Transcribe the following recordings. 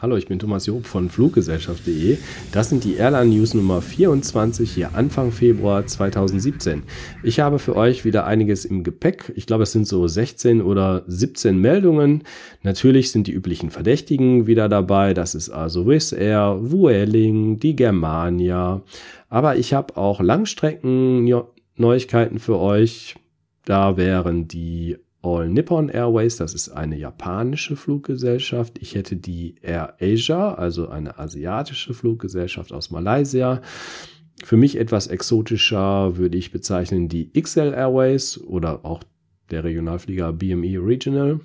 Hallo, ich bin Thomas Job von Fluggesellschaft.de. Das sind die Airline News Nummer 24 hier Anfang Februar 2017. Ich habe für euch wieder einiges im Gepäck. Ich glaube, es sind so 16 oder 17 Meldungen. Natürlich sind die üblichen Verdächtigen wieder dabei. Das ist also Wizz Air, Vueling, die Germania. Aber ich habe auch Langstrecken-Neuigkeiten für euch. Da wären die All Nippon Airways, das ist eine japanische Fluggesellschaft. Ich hätte die Air Asia, also eine asiatische Fluggesellschaft aus Malaysia. Für mich etwas exotischer würde ich bezeichnen die XL Airways oder auch der Regionalflieger BME Regional.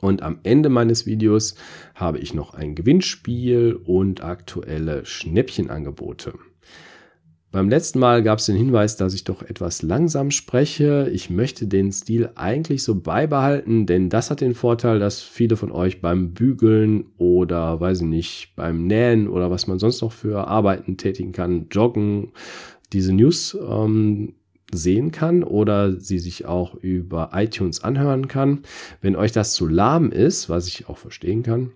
Und am Ende meines Videos habe ich noch ein Gewinnspiel und aktuelle Schnäppchenangebote. Beim letzten Mal gab es den Hinweis, dass ich doch etwas langsam spreche. Ich möchte den Stil eigentlich so beibehalten, denn das hat den Vorteil, dass viele von euch beim Bügeln oder, weiß ich nicht, beim Nähen oder was man sonst noch für Arbeiten tätigen kann, joggen, diese News ähm, sehen kann oder sie sich auch über iTunes anhören kann. Wenn euch das zu lahm ist, was ich auch verstehen kann,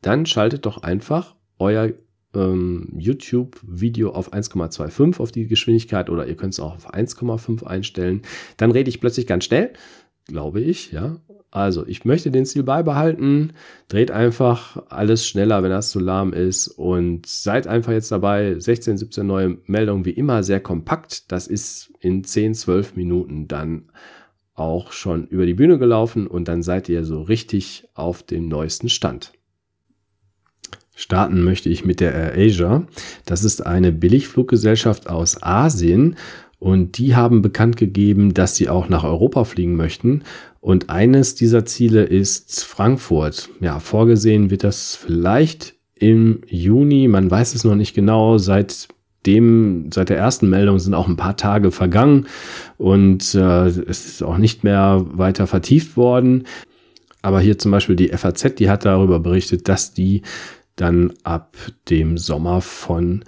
dann schaltet doch einfach euer ähm, YouTube-Video auf 1,25 auf die Geschwindigkeit oder ihr könnt es auch auf 1,5 einstellen. Dann rede ich plötzlich ganz schnell, glaube ich, ja. Also, ich möchte den Stil beibehalten. Dreht einfach alles schneller, wenn das zu lahm ist. Und seid einfach jetzt dabei. 16, 17 neue Meldungen, wie immer sehr kompakt. Das ist in 10, 12 Minuten dann auch schon über die Bühne gelaufen und dann seid ihr so richtig auf dem neuesten Stand. Starten möchte ich mit der Air Asia. Das ist eine Billigfluggesellschaft aus Asien und die haben bekannt gegeben, dass sie auch nach Europa fliegen möchten. Und eines dieser Ziele ist Frankfurt. Ja, vorgesehen wird das vielleicht im Juni. Man weiß es noch nicht genau. Seit dem, seit der ersten Meldung sind auch ein paar Tage vergangen und äh, es ist auch nicht mehr weiter vertieft worden. Aber hier zum Beispiel die FAZ, die hat darüber berichtet, dass die dann ab dem Sommer von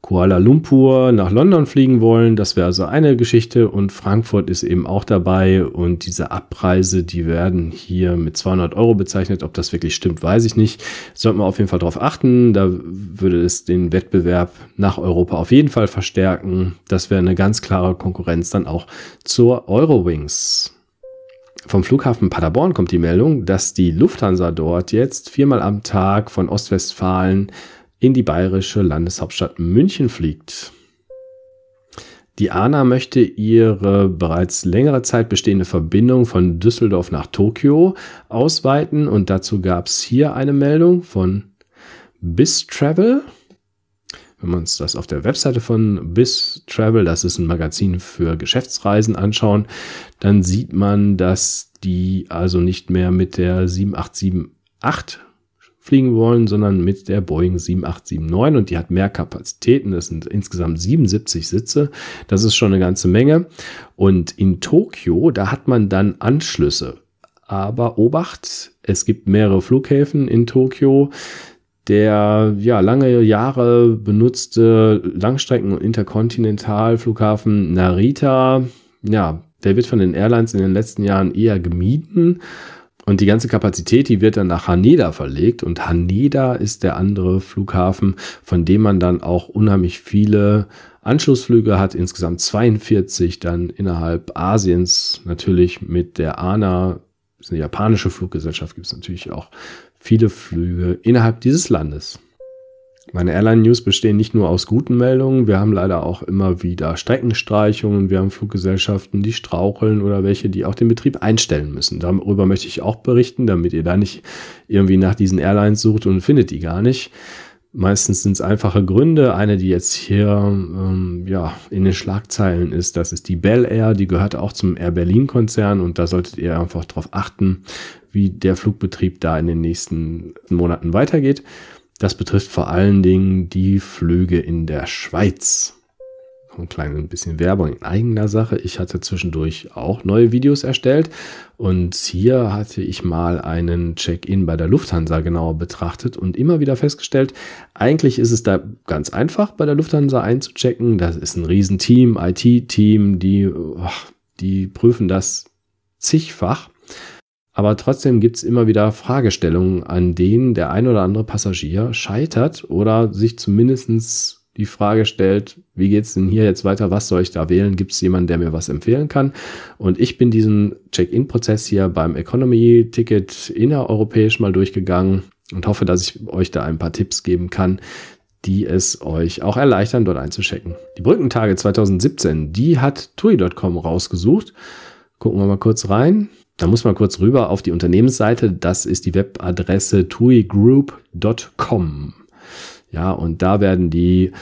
Kuala Lumpur nach London fliegen wollen. Das wäre also eine Geschichte und Frankfurt ist eben auch dabei und diese Abreise, die werden hier mit 200 Euro bezeichnet. Ob das wirklich stimmt, weiß ich nicht. Sollte man auf jeden Fall darauf achten. Da würde es den Wettbewerb nach Europa auf jeden Fall verstärken. Das wäre eine ganz klare Konkurrenz dann auch zur Eurowings. Vom Flughafen Paderborn kommt die Meldung, dass die Lufthansa dort jetzt viermal am Tag von Ostwestfalen in die bayerische Landeshauptstadt München fliegt. Die ANA möchte ihre bereits längere Zeit bestehende Verbindung von Düsseldorf nach Tokio ausweiten und dazu gab es hier eine Meldung von BIS Travel. Wenn wir uns das auf der Webseite von BIS Travel, das ist ein Magazin für Geschäftsreisen, anschauen, dann sieht man, dass die also nicht mehr mit der 7878 fliegen wollen, sondern mit der Boeing 7879 und die hat mehr Kapazitäten. Das sind insgesamt 77 Sitze. Das ist schon eine ganze Menge. Und in Tokio, da hat man dann Anschlüsse. Aber Obacht, es gibt mehrere Flughäfen in Tokio der ja lange Jahre benutzte Langstrecken- und Interkontinentalflughafen Narita, ja, der wird von den Airlines in den letzten Jahren eher gemieden. Und die ganze Kapazität, die wird dann nach Haneda verlegt. Und Haneda ist der andere Flughafen, von dem man dann auch unheimlich viele Anschlussflüge hat. Insgesamt 42 dann innerhalb Asiens. Natürlich mit der ANA, das ist eine japanische Fluggesellschaft, gibt es natürlich auch viele Flüge innerhalb dieses Landes. Meine Airline-News bestehen nicht nur aus guten Meldungen, wir haben leider auch immer wieder Streckenstreichungen, wir haben Fluggesellschaften, die straucheln oder welche, die auch den Betrieb einstellen müssen. Darüber möchte ich auch berichten, damit ihr da nicht irgendwie nach diesen Airlines sucht und findet die gar nicht. Meistens sind es einfache Gründe. Eine, die jetzt hier ähm, ja, in den Schlagzeilen ist, das ist die Bell Air, die gehört auch zum Air Berlin Konzern und da solltet ihr einfach darauf achten, wie der Flugbetrieb da in den nächsten Monaten weitergeht. Das betrifft vor allen Dingen die Flüge in der Schweiz. Ein kleines bisschen Werbung in eigener Sache. Ich hatte zwischendurch auch neue Videos erstellt und hier hatte ich mal einen Check-in bei der Lufthansa genauer betrachtet und immer wieder festgestellt, eigentlich ist es da ganz einfach bei der Lufthansa einzuchecken. Das ist ein Riesenteam, IT-Team, die, die prüfen das zigfach. Aber trotzdem gibt es immer wieder Fragestellungen, an denen der ein oder andere Passagier scheitert oder sich zumindestens die Frage stellt, wie geht's denn hier jetzt weiter, was soll ich da wählen, gibt es jemanden, der mir was empfehlen kann? Und ich bin diesen Check-in-Prozess hier beim Economy-Ticket innereuropäisch mal durchgegangen und hoffe, dass ich euch da ein paar Tipps geben kann, die es euch auch erleichtern, dort einzuchecken. Die Brückentage 2017, die hat TUI.com rausgesucht. Gucken wir mal kurz rein. Da muss man kurz rüber auf die Unternehmensseite. Das ist die Webadresse tuigroup.com. Ja, und da werden die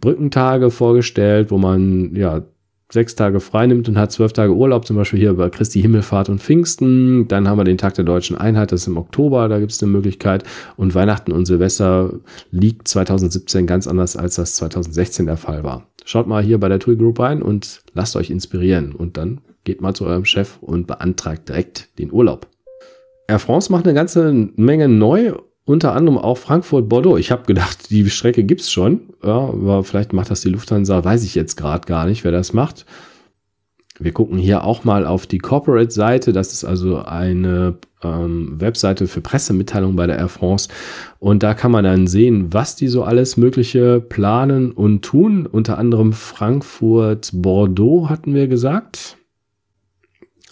Brückentage vorgestellt, wo man ja sechs Tage frei nimmt und hat zwölf Tage Urlaub, zum Beispiel hier über Christi Himmelfahrt und Pfingsten. Dann haben wir den Tag der deutschen Einheit, das ist im Oktober, da gibt es eine Möglichkeit. Und Weihnachten und Silvester liegt 2017 ganz anders, als das 2016 der Fall war. Schaut mal hier bei der TUI Group rein und lasst euch inspirieren. Und dann geht mal zu eurem Chef und beantragt direkt den Urlaub. Air France macht eine ganze Menge neu unter anderem auch Frankfurt-Bordeaux. Ich habe gedacht, die Strecke gibt's schon, ja, aber vielleicht macht das die Lufthansa, weiß ich jetzt gerade gar nicht, wer das macht. Wir gucken hier auch mal auf die Corporate-Seite. Das ist also eine ähm, Webseite für Pressemitteilungen bei der Air France. Und da kann man dann sehen, was die so alles Mögliche planen und tun. Unter anderem Frankfurt-Bordeaux hatten wir gesagt.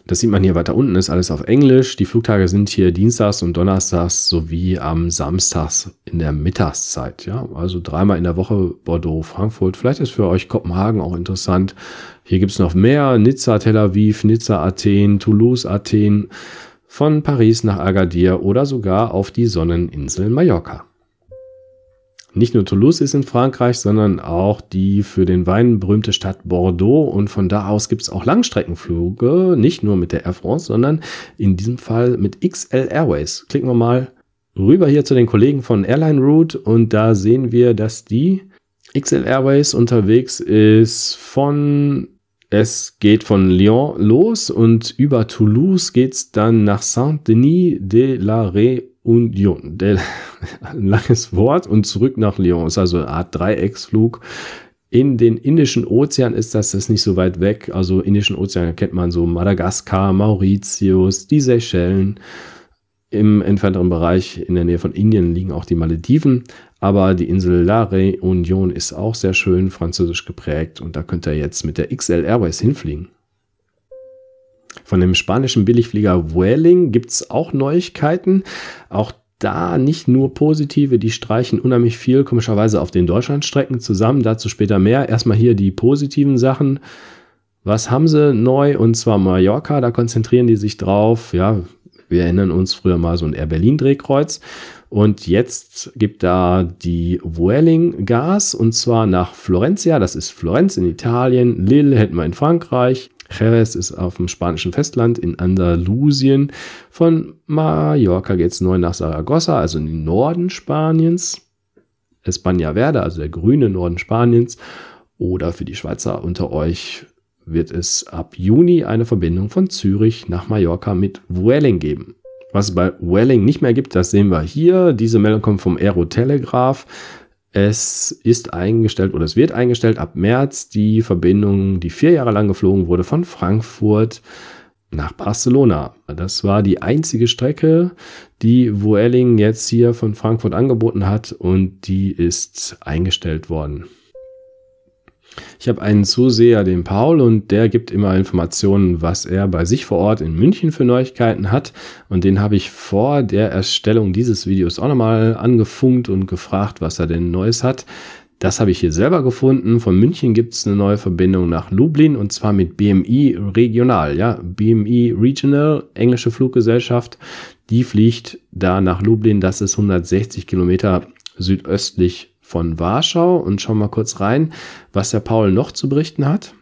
Das sieht man hier weiter unten, ist alles auf Englisch. Die Flugtage sind hier dienstags und donnerstags sowie am Samstags in der Mittagszeit. Ja, also dreimal in der Woche Bordeaux, Frankfurt. Vielleicht ist für euch Kopenhagen auch interessant. Hier gibt's noch mehr. Nizza, Tel Aviv, Nizza, Athen, Toulouse, Athen, von Paris nach Agadir oder sogar auf die Sonneninsel Mallorca. Nicht nur Toulouse ist in Frankreich, sondern auch die für den Wein berühmte Stadt Bordeaux. Und von da aus gibt es auch Langstreckenflüge, nicht nur mit der Air France, sondern in diesem Fall mit XL Airways. Klicken wir mal rüber hier zu den Kollegen von Airline Route und da sehen wir, dass die XL Airways unterwegs ist von es geht von Lyon los und über Toulouse geht es dann nach Saint-Denis de la Réunion. Ein langes Wort und zurück nach Lyon. Ist also eine Art Dreiecksflug. In den Indischen Ozean ist das, das ist nicht so weit weg. Also Indischen Ozean kennt man so Madagaskar, Mauritius, die Seychellen. Im entfernteren Bereich in der Nähe von Indien liegen auch die Malediven. Aber die Insel La Réunion ist auch sehr schön französisch geprägt und da könnt ihr jetzt mit der XL Airways hinfliegen. Von dem spanischen Billigflieger Vueling gibt es auch Neuigkeiten. Auch da nicht nur positive, die streichen unheimlich viel, komischerweise auf den Deutschlandstrecken zusammen. Dazu später mehr. Erstmal hier die positiven Sachen. Was haben sie neu? Und zwar Mallorca, da konzentrieren die sich drauf. Ja, wir erinnern uns früher mal so ein Air Berlin Drehkreuz. Und jetzt gibt da die Vueling Gas und zwar nach Florencia. Das ist Florenz in Italien. Lille hätten wir in Frankreich. Jerez ist auf dem spanischen Festland in Andalusien. Von Mallorca geht es neu nach Saragossa, also in den Norden Spaniens. España Verde, also der grüne Norden Spaniens. Oder für die Schweizer unter euch wird es ab Juni eine Verbindung von Zürich nach Mallorca mit Vueling geben. Was es bei Vueling nicht mehr gibt, das sehen wir hier. Diese Meldung kommt vom Aerotelegraph. Es ist eingestellt oder es wird eingestellt ab März die Verbindung, die vier Jahre lang geflogen wurde von Frankfurt nach Barcelona. Das war die einzige Strecke, die Vueling jetzt hier von Frankfurt angeboten hat und die ist eingestellt worden. Ich habe einen Zuseher, den Paul, und der gibt immer Informationen, was er bei sich vor Ort in München für Neuigkeiten hat. Und den habe ich vor der Erstellung dieses Videos auch nochmal angefunkt und gefragt, was er denn Neues hat. Das habe ich hier selber gefunden. Von München gibt es eine neue Verbindung nach Lublin und zwar mit BMI Regional. Ja, BMI Regional, englische Fluggesellschaft, die fliegt da nach Lublin. Das ist 160 Kilometer südöstlich von Warschau und schauen mal kurz rein, was der Paul noch zu berichten hat.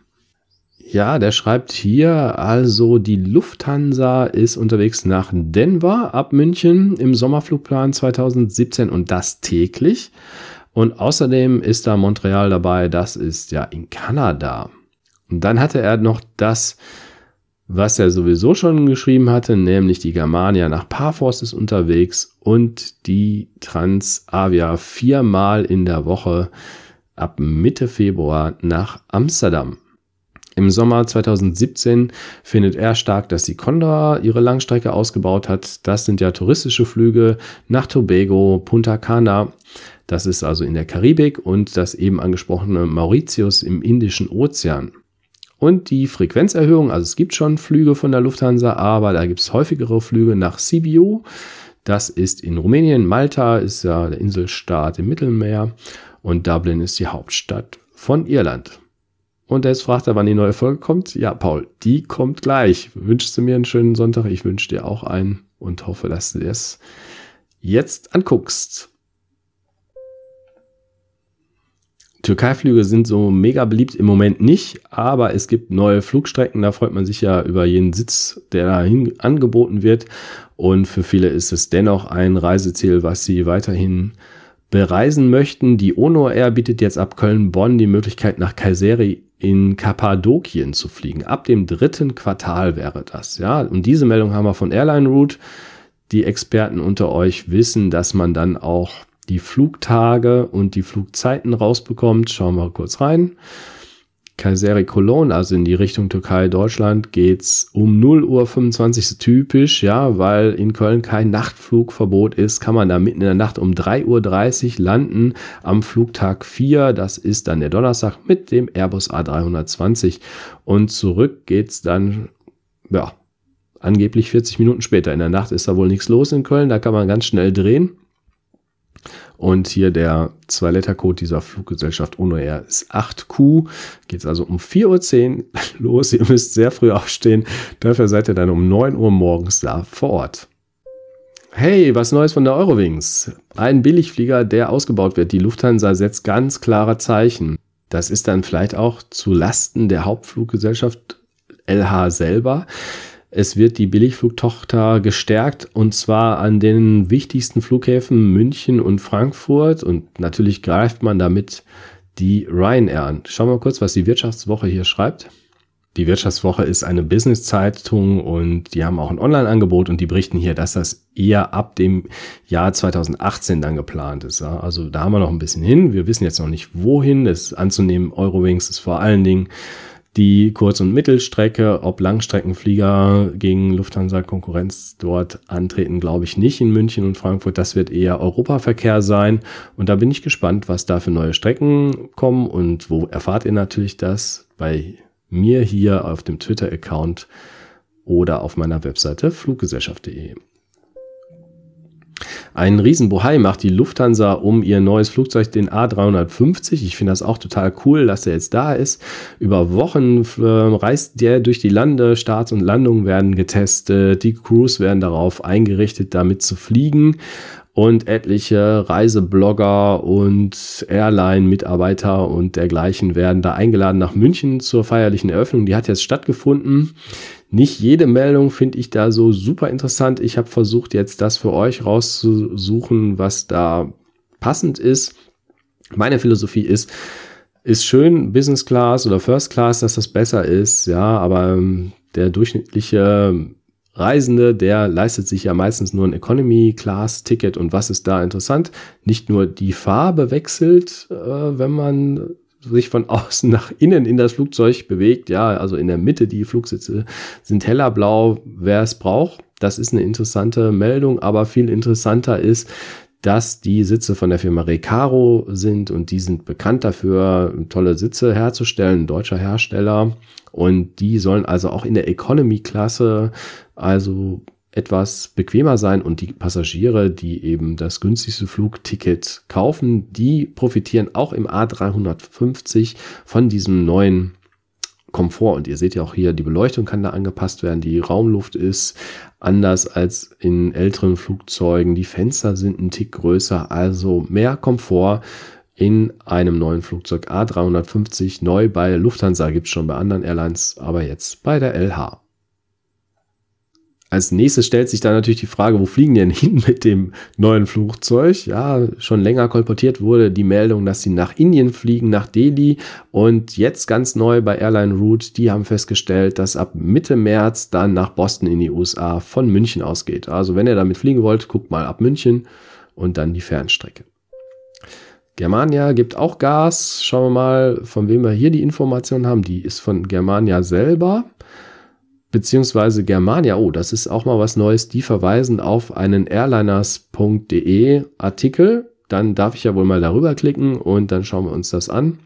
Ja, der schreibt hier also, die Lufthansa ist unterwegs nach Denver ab München im Sommerflugplan 2017 und das täglich. Und außerdem ist da Montreal dabei, das ist ja in Kanada. Und dann hatte er noch das was er sowieso schon geschrieben hatte, nämlich die Germania nach Parforce ist unterwegs und die Transavia viermal in der Woche ab Mitte Februar nach Amsterdam. Im Sommer 2017 findet er stark, dass die Condor ihre Langstrecke ausgebaut hat. Das sind ja touristische Flüge nach Tobago, Punta Cana. Das ist also in der Karibik und das eben angesprochene Mauritius im Indischen Ozean. Und die Frequenzerhöhung, also es gibt schon Flüge von der Lufthansa, aber da gibt es häufigere Flüge nach Sibiu. Das ist in Rumänien. Malta ist ja der Inselstaat im Mittelmeer und Dublin ist die Hauptstadt von Irland. Und jetzt fragt er, wann die neue Folge kommt. Ja, Paul, die kommt gleich. Wünschst du mir einen schönen Sonntag? Ich wünsche dir auch einen und hoffe, dass du es jetzt anguckst. Türkei-Flüge sind so mega beliebt im Moment nicht, aber es gibt neue Flugstrecken. Da freut man sich ja über jeden Sitz, der dahin angeboten wird. Und für viele ist es dennoch ein Reiseziel, was sie weiterhin bereisen möchten. Die Ono Air bietet jetzt ab Köln-Bonn die Möglichkeit, nach Kayseri in Kappadokien zu fliegen. Ab dem dritten Quartal wäre das, ja. Und diese Meldung haben wir von Airline Route. Die Experten unter euch wissen, dass man dann auch die Flugtage und die Flugzeiten rausbekommt. Schauen wir kurz rein. Kayseri Cologne, also in die Richtung Türkei, Deutschland, geht's um 0 Uhr 25 typisch, ja, weil in Köln kein Nachtflugverbot ist, kann man da mitten in der Nacht um 3.30 Uhr landen am Flugtag 4. Das ist dann der Donnerstag mit dem Airbus A320. Und zurück geht's dann, ja, angeblich 40 Minuten später. In der Nacht ist da wohl nichts los in Köln, da kann man ganz schnell drehen. Und hier der 2-Letter-Code dieser Fluggesellschaft UNO Air ist 8Q. Geht es also um 4.10 Uhr los. Ihr müsst sehr früh aufstehen. Dafür seid ihr dann um 9 Uhr morgens da vor Ort. Hey, was Neues von der Eurowings. Ein Billigflieger, der ausgebaut wird. Die Lufthansa setzt ganz klare Zeichen. Das ist dann vielleicht auch zu Lasten der Hauptfluggesellschaft LH selber. Es wird die Billigflugtochter gestärkt und zwar an den wichtigsten Flughäfen München und Frankfurt und natürlich greift man damit die Ryanair an. Schauen wir mal kurz, was die Wirtschaftswoche hier schreibt. Die Wirtschaftswoche ist eine Business-Zeitung und die haben auch ein Online-Angebot und die berichten hier, dass das eher ab dem Jahr 2018 dann geplant ist. Also da haben wir noch ein bisschen hin. Wir wissen jetzt noch nicht wohin. Das anzunehmen, Eurowings ist vor allen Dingen die Kurz- und Mittelstrecke, ob Langstreckenflieger gegen Lufthansa-Konkurrenz dort antreten, glaube ich nicht in München und Frankfurt. Das wird eher Europaverkehr sein. Und da bin ich gespannt, was da für neue Strecken kommen und wo erfahrt ihr natürlich das bei mir hier auf dem Twitter-Account oder auf meiner Webseite fluggesellschaft.de. Ein Riesenbohai macht die Lufthansa um ihr neues Flugzeug, den A350. Ich finde das auch total cool, dass er jetzt da ist. Über Wochen äh, reist der durch die Lande, Starts und Landungen werden getestet, die Crews werden darauf eingerichtet, damit zu fliegen und etliche Reiseblogger und Airline-Mitarbeiter und dergleichen werden da eingeladen nach München zur feierlichen Eröffnung. Die hat jetzt stattgefunden. Nicht jede Meldung finde ich da so super interessant. Ich habe versucht, jetzt das für euch rauszusuchen, was da passend ist. Meine Philosophie ist, ist schön Business Class oder First Class, dass das besser ist, ja, aber ähm, der durchschnittliche Reisende, der leistet sich ja meistens nur ein Economy Class Ticket und was ist da interessant? Nicht nur die Farbe wechselt, äh, wenn man sich von außen nach innen in das Flugzeug bewegt. Ja, also in der Mitte die Flugsitze sind heller blau, wer es braucht. Das ist eine interessante Meldung, aber viel interessanter ist, dass die Sitze von der Firma Recaro sind und die sind bekannt dafür, tolle Sitze herzustellen, deutscher Hersteller. Und die sollen also auch in der Economy-Klasse also etwas bequemer sein und die Passagiere, die eben das günstigste Flugticket kaufen, die profitieren auch im A350 von diesem neuen Komfort. Und ihr seht ja auch hier, die Beleuchtung kann da angepasst werden, die Raumluft ist anders als in älteren Flugzeugen, die Fenster sind ein Tick größer, also mehr Komfort in einem neuen Flugzeug A350. Neu bei Lufthansa gibt es schon bei anderen Airlines, aber jetzt bei der LH. Als nächstes stellt sich dann natürlich die Frage, wo fliegen die denn hin mit dem neuen Flugzeug? Ja, schon länger kolportiert wurde die Meldung, dass sie nach Indien fliegen, nach Delhi. Und jetzt ganz neu bei Airline Route, die haben festgestellt, dass ab Mitte März dann nach Boston in die USA von München ausgeht. Also wenn ihr damit fliegen wollt, guckt mal ab München und dann die Fernstrecke. Germania gibt auch Gas. Schauen wir mal, von wem wir hier die Information haben. Die ist von Germania selber. Beziehungsweise Germania, oh, das ist auch mal was Neues. Die verweisen auf einen airliners.de Artikel. Dann darf ich ja wohl mal darüber klicken und dann schauen wir uns das an.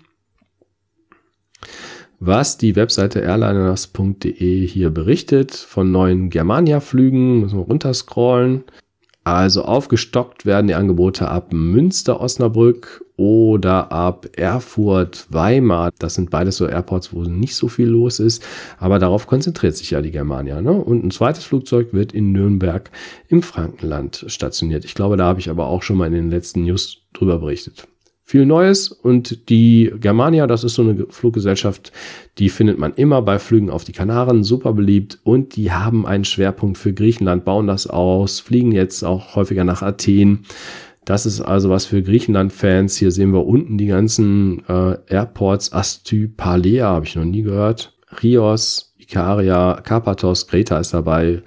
Was die Webseite airliners.de hier berichtet von neuen Germania-Flügen, müssen wir runterscrollen. Also aufgestockt werden die Angebote ab Münster, Osnabrück oder ab Erfurt, Weimar. Das sind beides so Airports, wo nicht so viel los ist. Aber darauf konzentriert sich ja die Germania. Ne? Und ein zweites Flugzeug wird in Nürnberg im Frankenland stationiert. Ich glaube, da habe ich aber auch schon mal in den letzten News drüber berichtet viel Neues und die Germania, das ist so eine Fluggesellschaft, die findet man immer bei Flügen auf die Kanaren, super beliebt und die haben einen Schwerpunkt für Griechenland, bauen das aus, fliegen jetzt auch häufiger nach Athen. Das ist also was für Griechenland-Fans. Hier sehen wir unten die ganzen äh, Airports. Asty, Palea habe ich noch nie gehört. Rios, Ikaria, Karpathos, Kreta ist dabei.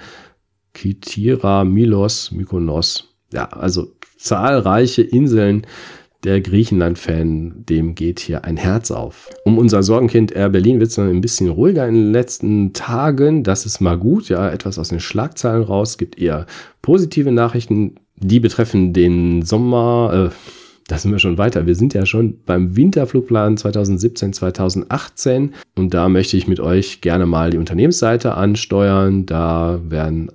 Kitira, Milos, Mykonos. Ja, also zahlreiche Inseln, der Griechenland-Fan, dem geht hier ein Herz auf. Um unser Sorgenkind Air Berlin wird es noch ein bisschen ruhiger in den letzten Tagen. Das ist mal gut, ja, etwas aus den Schlagzeilen raus. Es gibt eher positive Nachrichten, die betreffen den Sommer. Äh, da sind wir schon weiter. Wir sind ja schon beim Winterflugplan 2017, 2018 und da möchte ich mit euch gerne mal die Unternehmensseite ansteuern. Da werden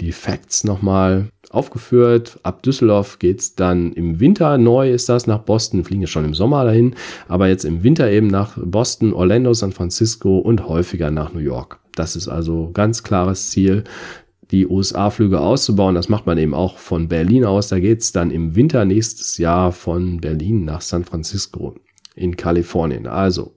die Facts nochmal aufgeführt. Ab Düsseldorf geht's dann im Winter. Neu ist das nach Boston. Fliegen ja schon im Sommer dahin. Aber jetzt im Winter eben nach Boston, Orlando, San Francisco und häufiger nach New York. Das ist also ganz klares Ziel, die USA-Flüge auszubauen. Das macht man eben auch von Berlin aus. Da geht's dann im Winter nächstes Jahr von Berlin nach San Francisco in Kalifornien. Also,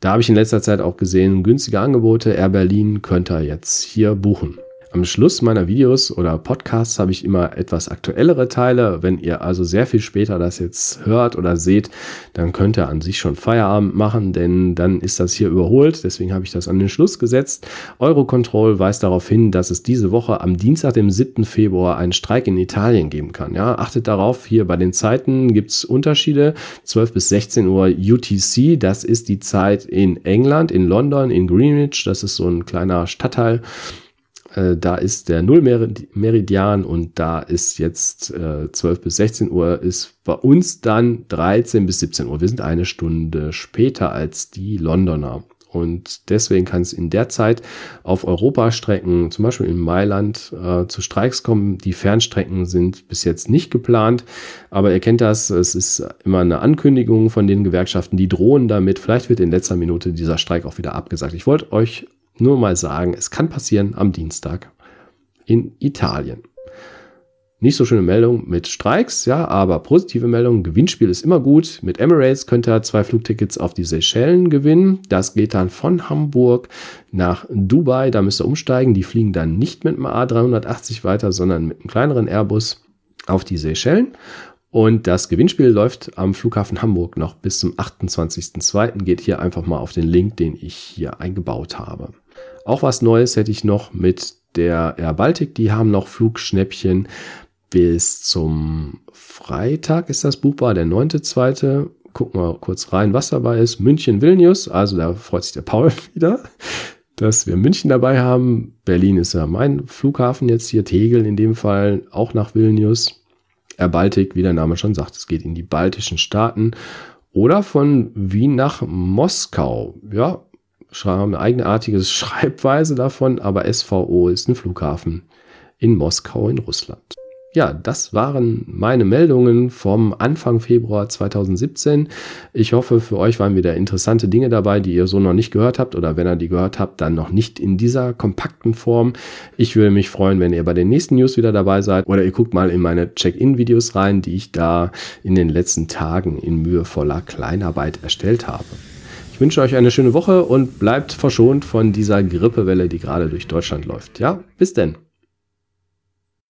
da habe ich in letzter Zeit auch gesehen, günstige Angebote. Air Berlin könnt ihr jetzt hier buchen. Am Schluss meiner Videos oder Podcasts habe ich immer etwas aktuellere Teile. Wenn ihr also sehr viel später das jetzt hört oder seht, dann könnt ihr an sich schon Feierabend machen, denn dann ist das hier überholt. Deswegen habe ich das an den Schluss gesetzt. Eurocontrol weist darauf hin, dass es diese Woche am Dienstag, dem 7. Februar, einen Streik in Italien geben kann. Ja, achtet darauf, hier bei den Zeiten gibt es Unterschiede. 12 bis 16 Uhr UTC, das ist die Zeit in England, in London, in Greenwich. Das ist so ein kleiner Stadtteil äh, da ist der Nullmeridian und da ist jetzt äh, 12 bis 16 Uhr, ist bei uns dann 13 bis 17 Uhr. Wir sind eine Stunde später als die Londoner. Und deswegen kann es in der Zeit auf Europastrecken, zum Beispiel in Mailand, äh, zu Streiks kommen. Die Fernstrecken sind bis jetzt nicht geplant, aber ihr kennt das, es ist immer eine Ankündigung von den Gewerkschaften, die drohen damit. Vielleicht wird in letzter Minute dieser Streik auch wieder abgesagt. Ich wollte euch nur mal sagen, es kann passieren am Dienstag in Italien. Nicht so schöne Meldung mit Streiks, ja, aber positive Meldung. Gewinnspiel ist immer gut. Mit Emirates könnt ihr zwei Flugtickets auf die Seychellen gewinnen. Das geht dann von Hamburg nach Dubai. Da müsst ihr umsteigen. Die fliegen dann nicht mit dem A380 weiter, sondern mit einem kleineren Airbus auf die Seychellen. Und das Gewinnspiel läuft am Flughafen Hamburg noch bis zum 28.02. Geht hier einfach mal auf den Link, den ich hier eingebaut habe. Auch was Neues hätte ich noch mit der Air Baltic. Die haben noch Flugschnäppchen bis zum Freitag ist das buchbar, der 9.2. Gucken wir kurz rein, was dabei ist. München Vilnius, also da freut sich der Paul wieder, dass wir München dabei haben. Berlin ist ja mein Flughafen jetzt hier, Tegel in dem Fall, auch nach Vilnius. Air Baltic, wie der Name schon sagt, es geht in die baltischen Staaten. Oder von Wien nach Moskau. Ja, eine eigenartige Schreibweise davon, aber SVO ist ein Flughafen in Moskau in Russland. Ja, das waren meine Meldungen vom Anfang Februar 2017. Ich hoffe, für euch waren wieder interessante Dinge dabei, die ihr so noch nicht gehört habt oder wenn ihr die gehört habt, dann noch nicht in dieser kompakten Form. Ich würde mich freuen, wenn ihr bei den nächsten News wieder dabei seid oder ihr guckt mal in meine Check-in-Videos rein, die ich da in den letzten Tagen in mühevoller Kleinarbeit erstellt habe wünsche euch eine schöne Woche und bleibt verschont von dieser Grippewelle, die gerade durch Deutschland läuft. Ja, bis denn.